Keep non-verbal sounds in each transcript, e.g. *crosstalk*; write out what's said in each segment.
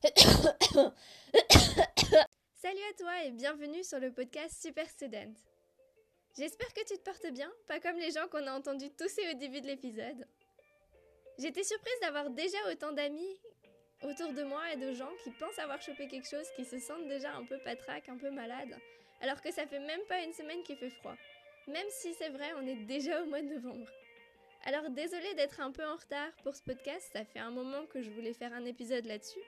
Salut à toi et bienvenue sur le podcast Super Student. J'espère que tu te portes bien, pas comme les gens qu'on a entendus tousser au début de l'épisode. J'étais surprise d'avoir déjà autant d'amis autour de moi et de gens qui pensent avoir chopé quelque chose, qui se sentent déjà un peu patraque, un peu malade, alors que ça fait même pas une semaine qu'il fait froid. Même si c'est vrai, on est déjà au mois de novembre. Alors désolée d'être un peu en retard pour ce podcast, ça fait un moment que je voulais faire un épisode là-dessus.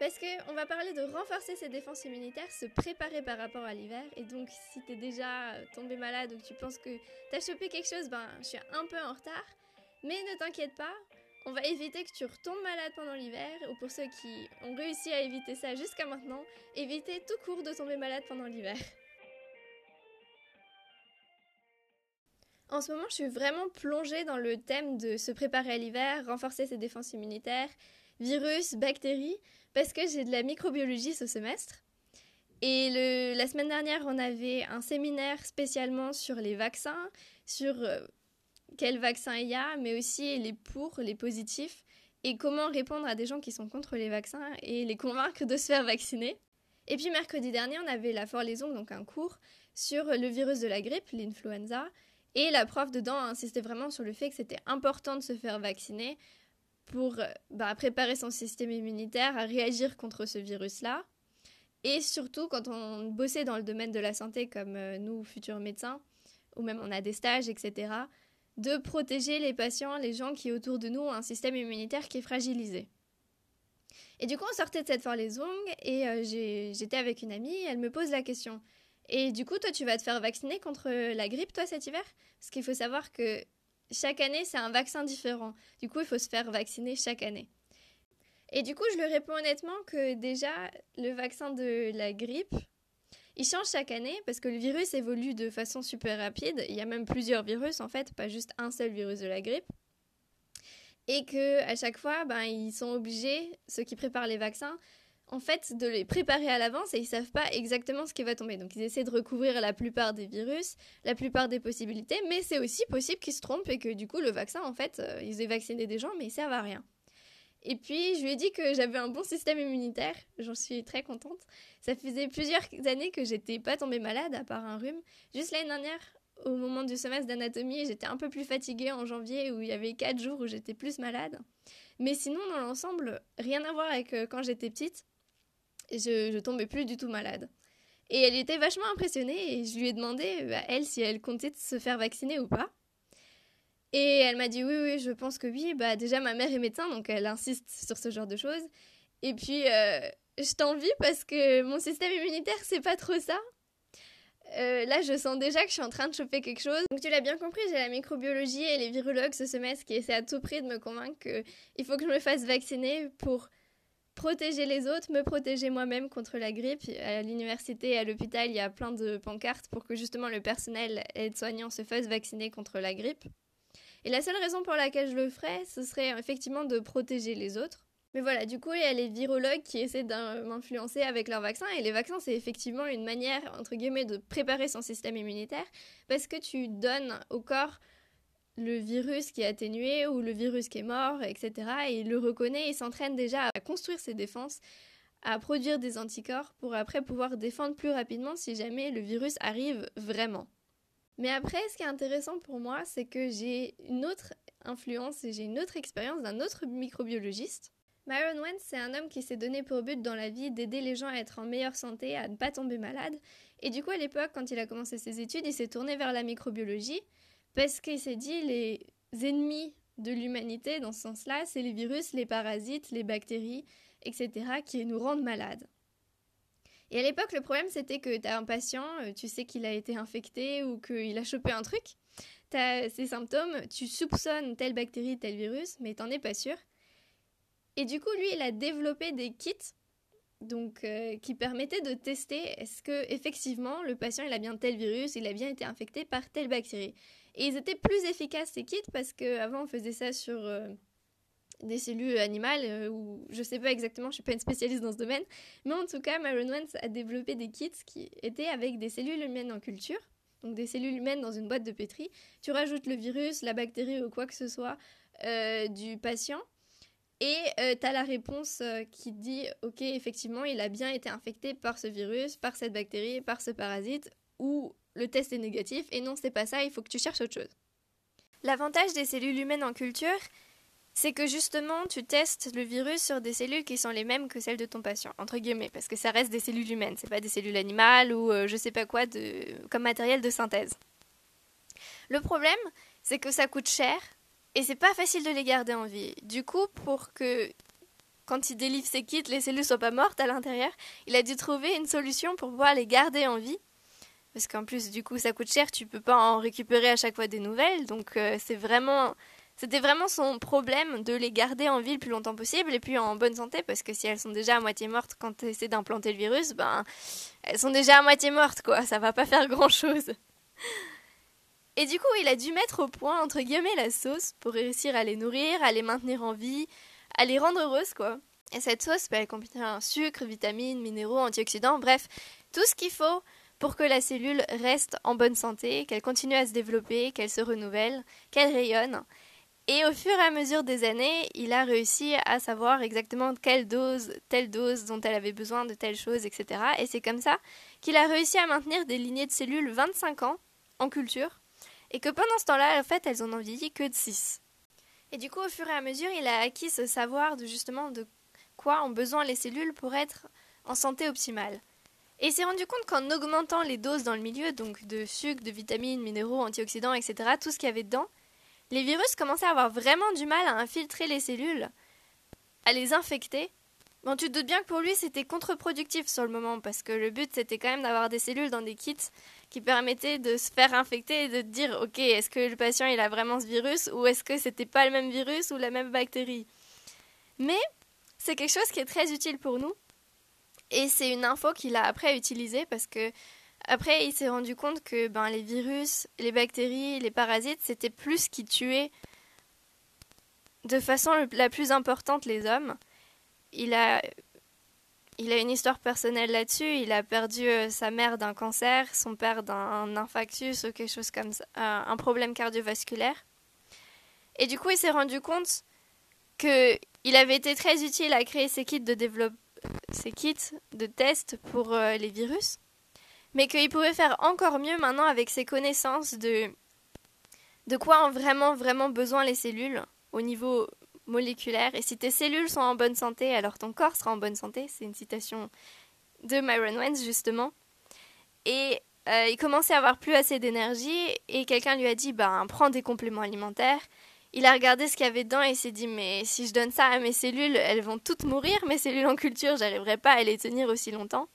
Parce qu'on va parler de renforcer ses défenses immunitaires, se préparer par rapport à l'hiver. Et donc, si t'es déjà tombé malade ou que tu penses que t'as chopé quelque chose, ben, je suis un peu en retard. Mais ne t'inquiète pas, on va éviter que tu retombes malade pendant l'hiver. Ou pour ceux qui ont réussi à éviter ça jusqu'à maintenant, éviter tout court de tomber malade pendant l'hiver. En ce moment, je suis vraiment plongée dans le thème de se préparer à l'hiver, renforcer ses défenses immunitaires, virus, bactéries, parce que j'ai de la microbiologie ce semestre. Et la semaine dernière, on avait un séminaire spécialement sur les vaccins, sur euh, quels vaccins il y a, mais aussi les pour, les positifs, et comment répondre à des gens qui sont contre les vaccins et les convaincre de se faire vacciner. Et puis mercredi dernier, on avait la forlaison, donc un cours sur le virus de la grippe, l'influenza, et la prof dedans insistait vraiment sur le fait que c'était important de se faire vacciner pour bah, préparer son système immunitaire à réagir contre ce virus-là. Et surtout, quand on bossait dans le domaine de la santé, comme euh, nous, futurs médecins, ou même on a des stages, etc., de protéger les patients, les gens qui autour de nous ont un système immunitaire qui est fragilisé. Et du coup, on sortait de cette forlaison et euh, j'étais avec une amie, elle me pose la question. Et du coup, toi, tu vas te faire vacciner contre la grippe, toi, cet hiver? Parce qu'il faut savoir que chaque année, c'est un vaccin différent. Du coup, il faut se faire vacciner chaque année. Et du coup, je lui réponds honnêtement que déjà, le vaccin de la grippe, il change chaque année parce que le virus évolue de façon super rapide. Il y a même plusieurs virus en fait, pas juste un seul virus de la grippe. Et que à chaque fois, ben, ils sont obligés, ceux qui préparent les vaccins, en fait, de les préparer à l'avance et ils savent pas exactement ce qui va tomber. Donc ils essaient de recouvrir la plupart des virus, la plupart des possibilités, mais c'est aussi possible qu'ils se trompent et que du coup le vaccin, en fait, euh, ils aient vacciné des gens, mais ils servent à rien. Et puis je lui ai dit que j'avais un bon système immunitaire, j'en suis très contente. Ça faisait plusieurs années que j'étais pas tombée malade à part un rhume. Juste l'année dernière, au moment du semestre d'anatomie, j'étais un peu plus fatiguée en janvier où il y avait quatre jours où j'étais plus malade. Mais sinon, dans l'ensemble, rien à voir avec euh, quand j'étais petite je, tombais plus du tout malade. Et elle était vachement impressionnée et je lui ai demandé à euh, elle si elle comptait se faire vacciner ou pas. Et elle m'a dit oui, oui, je pense que oui. Bah déjà ma mère est médecin donc elle insiste sur ce genre de choses. Et puis euh, je t'envie parce que mon système immunitaire c'est pas trop ça. Euh, là, je sens déjà que je suis en train de choper quelque chose. Donc, tu l'as bien compris, j'ai la microbiologie et les virologues ce semestre qui essaient à tout prix de me convaincre qu'il faut que je me fasse vacciner pour protéger les autres, me protéger moi-même contre la grippe. À l'université et à l'hôpital, il y a plein de pancartes pour que justement le personnel aide-soignant se fasse vacciner contre la grippe. Et la seule raison pour laquelle je le ferais, ce serait effectivement de protéger les autres. Mais voilà, du coup, il y a les virologues qui essaient de m'influencer avec leurs vaccins. Et les vaccins, c'est effectivement une manière, entre guillemets, de préparer son système immunitaire. Parce que tu donnes au corps le virus qui est atténué ou le virus qui est mort, etc. Et il le reconnaît et s'entraîne déjà à construire ses défenses, à produire des anticorps pour après pouvoir défendre plus rapidement si jamais le virus arrive vraiment. Mais après, ce qui est intéressant pour moi, c'est que j'ai une autre influence et j'ai une autre expérience d'un autre microbiologiste. Myron Wentz, c'est un homme qui s'est donné pour but dans la vie d'aider les gens à être en meilleure santé, à ne pas tomber malade. Et du coup, à l'époque, quand il a commencé ses études, il s'est tourné vers la microbiologie parce qu'il s'est dit les ennemis de l'humanité dans ce sens-là, c'est les virus, les parasites, les bactéries, etc., qui nous rendent malades. Et à l'époque, le problème, c'était que tu as un patient, euh, tu sais qu'il a été infecté ou qu'il a chopé un truc, tu as ces symptômes, tu soupçonnes telle bactérie, tel virus, mais t'en es pas sûr. Et du coup, lui, il a développé des kits donc, euh, qui permettaient de tester est-ce que effectivement le patient il a bien tel virus, il a bien été infecté par telle bactérie. Et ils étaient plus efficaces ces kits parce qu'avant on faisait ça sur euh, des cellules animales euh, ou je sais pas exactement, je suis pas une spécialiste dans ce domaine, mais en tout cas Myron Wentz a développé des kits qui étaient avec des cellules humaines en culture. Donc des cellules humaines dans une boîte de pétri. Tu rajoutes le virus, la bactérie ou quoi que ce soit euh, du patient. Et euh, tu as la réponse qui dit, ok, effectivement, il a bien été infecté par ce virus, par cette bactérie, par ce parasite, ou le test est négatif, et non, c'est pas ça, il faut que tu cherches autre chose. L'avantage des cellules humaines en culture, c'est que justement, tu testes le virus sur des cellules qui sont les mêmes que celles de ton patient, entre guillemets, parce que ça reste des cellules humaines, c'est pas des cellules animales ou euh, je sais pas quoi de, comme matériel de synthèse. Le problème, c'est que ça coûte cher et c'est pas facile de les garder en vie. Du coup, pour que quand il délivre ses kits, les cellules soient pas mortes à l'intérieur, il a dû trouver une solution pour pouvoir les garder en vie. Parce qu'en plus, du coup, ça coûte cher, tu peux pas en récupérer à chaque fois des nouvelles, donc euh, c'est vraiment c'était vraiment son problème de les garder en vie le plus longtemps possible et puis en bonne santé parce que si elles sont déjà à moitié mortes quand tu essaies d'implanter le virus, ben elles sont déjà à moitié mortes quoi, ça va pas faire grand chose. Et du coup, il a dû mettre au point entre guillemets la sauce pour réussir à les nourrir, à les maintenir en vie, à les rendre heureuses quoi. Et cette sauce, ben, elle contient sucre, vitamines, minéraux, antioxydants, bref, tout ce qu'il faut pour que la cellule reste en bonne santé, qu'elle continue à se développer, qu'elle se renouvelle, qu'elle rayonne. Et au fur et à mesure des années, il a réussi à savoir exactement quelle dose, telle dose dont elle avait besoin de telle chose, etc. Et c'est comme ça qu'il a réussi à maintenir des lignées de cellules 25 ans en culture, et que pendant ce temps-là, en fait, elles en ont vieilli que de 6. Et du coup, au fur et à mesure, il a acquis ce savoir de justement de quoi ont besoin les cellules pour être en santé optimale. Et s'est rendu compte qu'en augmentant les doses dans le milieu, donc de sucre, de vitamines, minéraux, antioxydants, etc., tout ce qu'il y avait dedans, les virus commençaient à avoir vraiment du mal à infiltrer les cellules, à les infecter. Bon, tu te doutes bien que pour lui, c'était contre-productif sur le moment, parce que le but, c'était quand même d'avoir des cellules dans des kits qui permettaient de se faire infecter et de dire, ok, est-ce que le patient, il a vraiment ce virus, ou est-ce que c'était pas le même virus ou la même bactérie? Mais c'est quelque chose qui est très utile pour nous, et c'est une info qu'il a après utilisée, parce que après, il s'est rendu compte que ben, les virus, les bactéries, les parasites, c'était plus qui tuaient de façon la plus importante les hommes. Il a, il a une histoire personnelle là-dessus. Il a perdu euh, sa mère d'un cancer, son père d'un infarctus ou quelque chose comme ça, un problème cardiovasculaire. Et du coup, il s'est rendu compte que il avait été très utile à créer ces kits de développement, ces kits de tests pour euh, les virus mais qu'il pouvait faire encore mieux maintenant avec ses connaissances de, de quoi ont vraiment, vraiment besoin les cellules au niveau moléculaire. Et si tes cellules sont en bonne santé, alors ton corps sera en bonne santé. C'est une citation de Myron Wentz, justement. Et euh, il commençait à avoir plus assez d'énergie et quelqu'un lui a dit ben, prends des compléments alimentaires. Il a regardé ce qu'il y avait dedans et s'est dit mais si je donne ça à mes cellules, elles vont toutes mourir, mes cellules en culture, j'arriverai pas à les tenir aussi longtemps.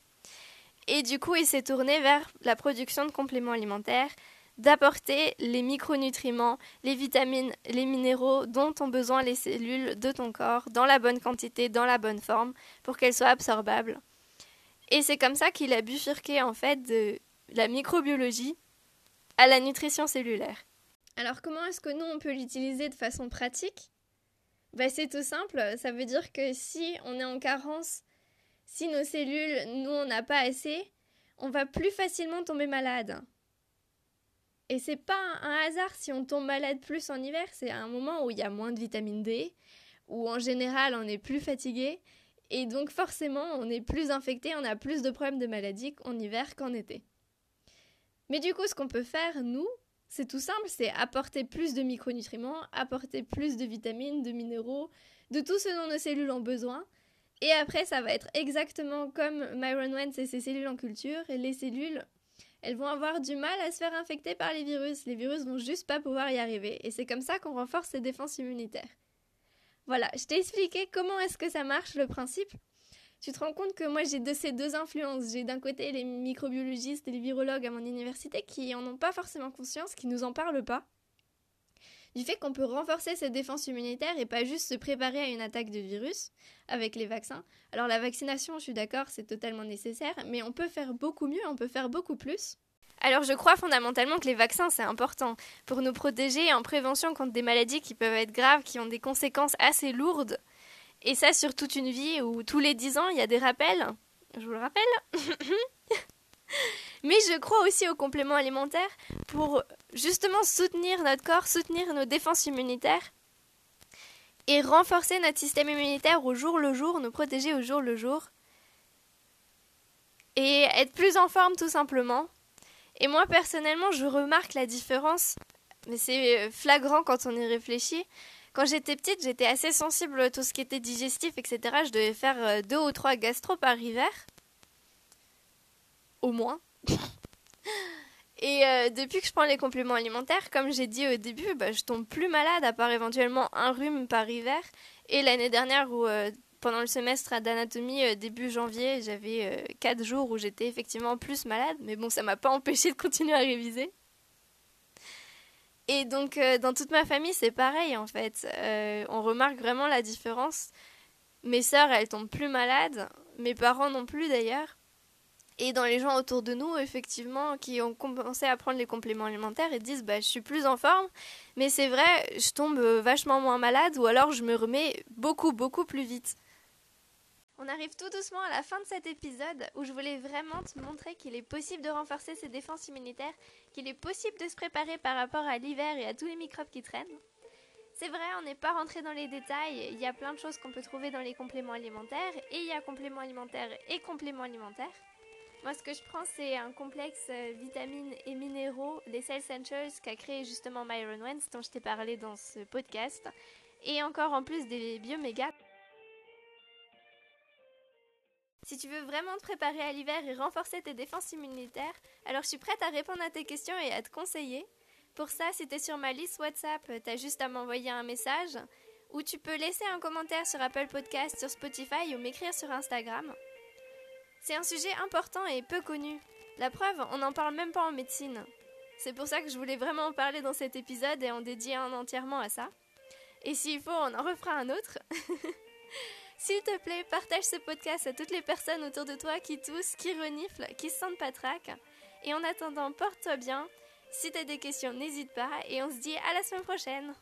Et du coup, il s'est tourné vers la production de compléments alimentaires, d'apporter les micronutriments, les vitamines, les minéraux dont ont besoin les cellules de ton corps dans la bonne quantité, dans la bonne forme, pour qu'elles soient absorbables. Et c'est comme ça qu'il a bifurqué en fait de la microbiologie à la nutrition cellulaire. Alors comment est-ce que nous on peut l'utiliser de façon pratique? Bah, C'est tout simple, ça veut dire que si on est en carence si nos cellules, nous, on n'a pas assez, on va plus facilement tomber malade. Et c'est pas un hasard si on tombe malade plus en hiver, c'est un moment où il y a moins de vitamine D, où en général on est plus fatigué, et donc forcément on est plus infecté, on a plus de problèmes de maladie en hiver qu'en été. Mais du coup, ce qu'on peut faire, nous, c'est tout simple, c'est apporter plus de micronutriments, apporter plus de vitamines, de minéraux, de tout ce dont nos cellules ont besoin, et après, ça va être exactement comme Myron Wentz et ses cellules en culture. Les cellules, elles vont avoir du mal à se faire infecter par les virus. Les virus vont juste pas pouvoir y arriver. Et c'est comme ça qu'on renforce ses défenses immunitaires. Voilà, je t'ai expliqué comment est-ce que ça marche, le principe. Tu te rends compte que moi j'ai de ces deux influences. J'ai d'un côté les microbiologistes et les virologues à mon université qui en ont pas forcément conscience, qui nous en parlent pas du fait qu'on peut renforcer ses défenses immunitaires et pas juste se préparer à une attaque de virus avec les vaccins. Alors la vaccination, je suis d'accord, c'est totalement nécessaire, mais on peut faire beaucoup mieux, on peut faire beaucoup plus. Alors je crois fondamentalement que les vaccins c'est important pour nous protéger en prévention contre des maladies qui peuvent être graves, qui ont des conséquences assez lourdes. Et ça sur toute une vie où tous les 10 ans il y a des rappels. Je vous le rappelle. *laughs* Mais je crois aussi aux compléments alimentaires pour justement soutenir notre corps, soutenir nos défenses immunitaires. et renforcer notre système immunitaire au jour le jour, nous protéger au jour le jour et être plus en forme tout simplement. Et moi personnellement, je remarque la différence, mais c'est flagrant quand on y réfléchit. Quand j'étais petite, j'étais assez sensible à tout ce qui était digestif, etc. Je devais faire euh, deux ou trois gastro par hiver. Au moins. *laughs* Et euh, depuis que je prends les compléments alimentaires, comme j'ai dit au début, bah, je tombe plus malade, à part éventuellement un rhume par hiver. Et l'année dernière, où euh, pendant le semestre d'anatomie, début janvier, j'avais quatre jours où j'étais effectivement plus malade. Mais bon, ça m'a pas empêché de continuer à réviser. Et donc, euh, dans toute ma famille, c'est pareil en fait. Euh, on remarque vraiment la différence. Mes sœurs, elles tombent plus malades. Mes parents non plus d'ailleurs. Et dans les gens autour de nous, effectivement, qui ont commencé à prendre les compléments alimentaires, ils disent bah, Je suis plus en forme, mais c'est vrai, je tombe vachement moins malade ou alors je me remets beaucoup, beaucoup plus vite. On arrive tout doucement à la fin de cet épisode où je voulais vraiment te montrer qu'il est possible de renforcer ses défenses immunitaires, qu'il est possible de se préparer par rapport à l'hiver et à tous les microbes qui traînent. C'est vrai, on n'est pas rentré dans les détails, il y a plein de choses qu'on peut trouver dans les compléments alimentaires, et il y a compléments alimentaires et compléments alimentaires. Moi, ce que je prends, c'est un complexe euh, vitamines et minéraux, les Cell Essentials, qu'a créé justement Myron Wentz, dont je t'ai parlé dans ce podcast, et encore en plus des biomégas. Si tu veux vraiment te préparer à l'hiver et renforcer tes défenses immunitaires, alors je suis prête à répondre à tes questions et à te conseiller. Pour ça, si tu es sur ma liste WhatsApp, tu as juste à m'envoyer un message ou tu peux laisser un commentaire sur Apple Podcast, sur Spotify ou m'écrire sur Instagram. C'est un sujet important et peu connu. La preuve, on n'en parle même pas en médecine. C'est pour ça que je voulais vraiment en parler dans cet épisode et en dédier un entièrement à ça. Et s'il faut, on en refera un autre. *laughs* S'il te plaît, partage ce podcast à toutes les personnes autour de toi qui toussent, qui reniflent, qui se sentent patraque. Et en attendant, porte-toi bien. Si tu as des questions, n'hésite pas et on se dit à la semaine prochaine.